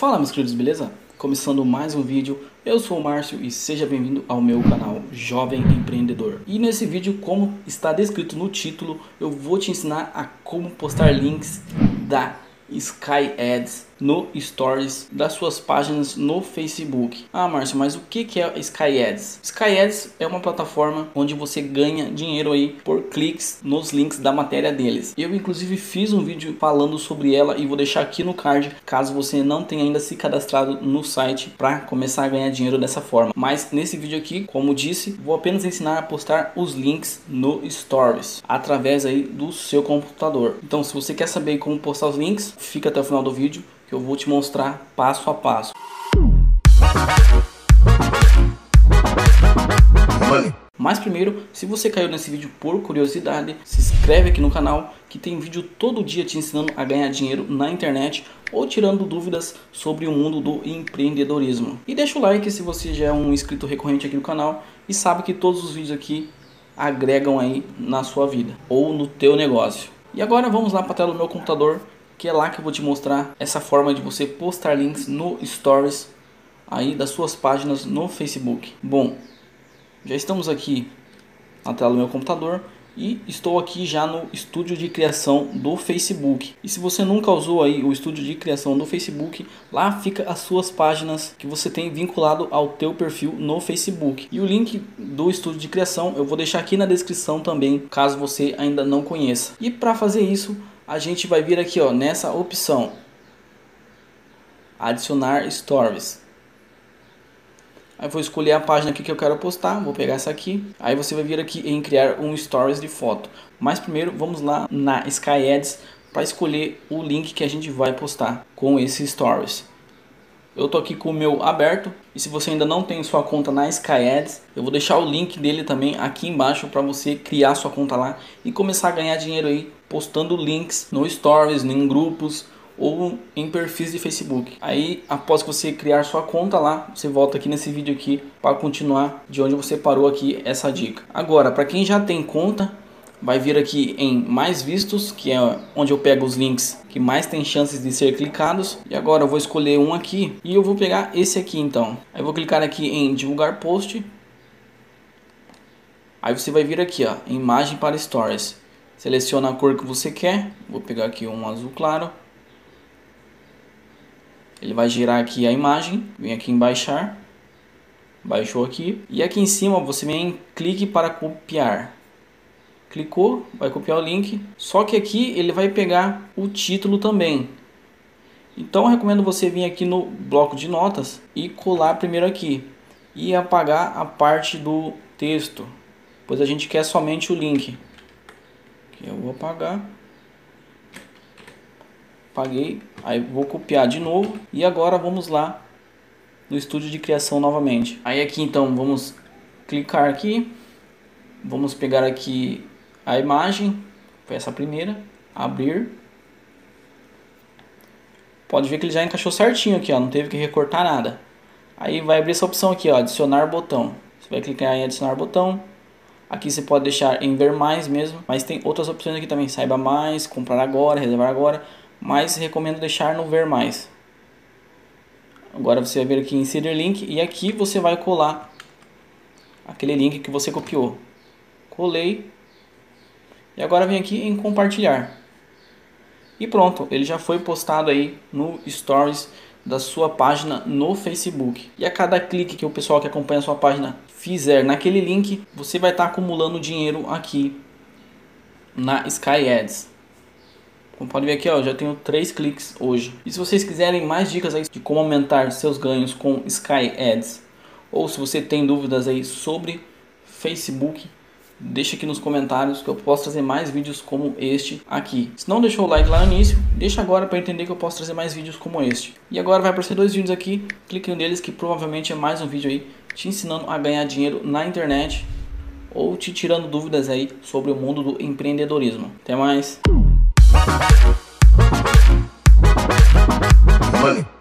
Fala meus queridos, beleza? Começando mais um vídeo, eu sou o Márcio e seja bem-vindo ao meu canal Jovem Empreendedor. E nesse vídeo, como está descrito no título, eu vou te ensinar a como postar links da Sky Ads no Stories das suas páginas no Facebook. Ah, Márcio, mas o que é Sky Ads? Sky Ads é uma plataforma onde você ganha dinheiro aí por cliques nos links da matéria deles. Eu inclusive fiz um vídeo falando sobre ela e vou deixar aqui no card caso você não tenha ainda se cadastrado no site para começar a ganhar dinheiro dessa forma. Mas nesse vídeo aqui, como disse, vou apenas ensinar a postar os links no Stories através aí do seu computador. Então, se você quer saber como postar os links, fica até o final do vídeo que eu vou te mostrar passo a passo. Mas primeiro, se você caiu nesse vídeo por curiosidade, se inscreve aqui no canal que tem vídeo todo dia te ensinando a ganhar dinheiro na internet ou tirando dúvidas sobre o mundo do empreendedorismo. E deixa o like se você já é um inscrito recorrente aqui no canal e sabe que todos os vídeos aqui agregam aí na sua vida ou no teu negócio. E agora vamos lá para a tela do meu computador que é lá que eu vou te mostrar essa forma de você postar links no Stories aí das suas páginas no Facebook. Bom, já estamos aqui na tela do meu computador e estou aqui já no estúdio de criação do Facebook. E se você nunca usou aí o estúdio de criação do Facebook, lá fica as suas páginas que você tem vinculado ao teu perfil no Facebook. E o link do estúdio de criação eu vou deixar aqui na descrição também, caso você ainda não conheça. E para fazer isso, a gente vai vir aqui ó, nessa opção. Adicionar stories. Aí vou escolher a página aqui que eu quero postar vou pegar essa aqui. Aí você vai vir aqui em criar um stories de foto. Mas primeiro vamos lá na Sky Ads para escolher o link que a gente vai postar com esse stories eu tô aqui com o meu aberto e se você ainda não tem sua conta na Sky Ads, eu vou deixar o link dele também aqui embaixo para você criar sua conta lá e começar a ganhar dinheiro aí postando links no stories, em grupos ou em perfis de Facebook. Aí, após que você criar sua conta lá, você volta aqui nesse vídeo aqui para continuar de onde você parou aqui essa dica. Agora, para quem já tem conta, vai vir aqui em mais vistos, que é onde eu pego os links que mais tem chances de ser clicados. E agora eu vou escolher um aqui e eu vou pegar esse aqui então. Aí eu vou clicar aqui em divulgar post. Aí você vai vir aqui ó, imagem para stories. Seleciona a cor que você quer. Vou pegar aqui um azul claro. Ele vai girar aqui a imagem. Vem aqui em baixar. Baixou aqui. E aqui em cima você vem em clique para copiar clicou, vai copiar o link. Só que aqui ele vai pegar o título também. Então eu recomendo você vir aqui no bloco de notas e colar primeiro aqui e apagar a parte do texto, pois a gente quer somente o link. Aqui eu vou apagar. Apaguei, aí vou copiar de novo e agora vamos lá no estúdio de criação novamente. Aí aqui então vamos clicar aqui, vamos pegar aqui a imagem, foi essa primeira, abrir. Pode ver que ele já encaixou certinho aqui, ó, não teve que recortar nada. Aí vai abrir essa opção aqui, ó, adicionar botão. Você vai clicar em adicionar botão. Aqui você pode deixar em ver mais mesmo, mas tem outras opções aqui também, saiba mais, comprar agora, reservar agora, mas recomendo deixar no ver mais. Agora você vai vir aqui em inserir link e aqui você vai colar aquele link que você copiou. Colei, e agora vem aqui em compartilhar. E pronto, ele já foi postado aí no Stories da sua página no Facebook. E a cada clique que o pessoal que acompanha a sua página fizer naquele link, você vai estar tá acumulando dinheiro aqui na Sky Ads. Como pode ver aqui, ó, já tenho três cliques hoje. E se vocês quiserem mais dicas aí de como aumentar seus ganhos com Sky Ads, ou se você tem dúvidas aí sobre Facebook, deixa aqui nos comentários que eu posso trazer mais vídeos como este aqui. Se não deixou o like lá no início, deixa agora para entender que eu posso trazer mais vídeos como este. E agora vai aparecer dois vídeos aqui, clique neles que provavelmente é mais um vídeo aí te ensinando a ganhar dinheiro na internet ou te tirando dúvidas aí sobre o mundo do empreendedorismo. Até mais! Money.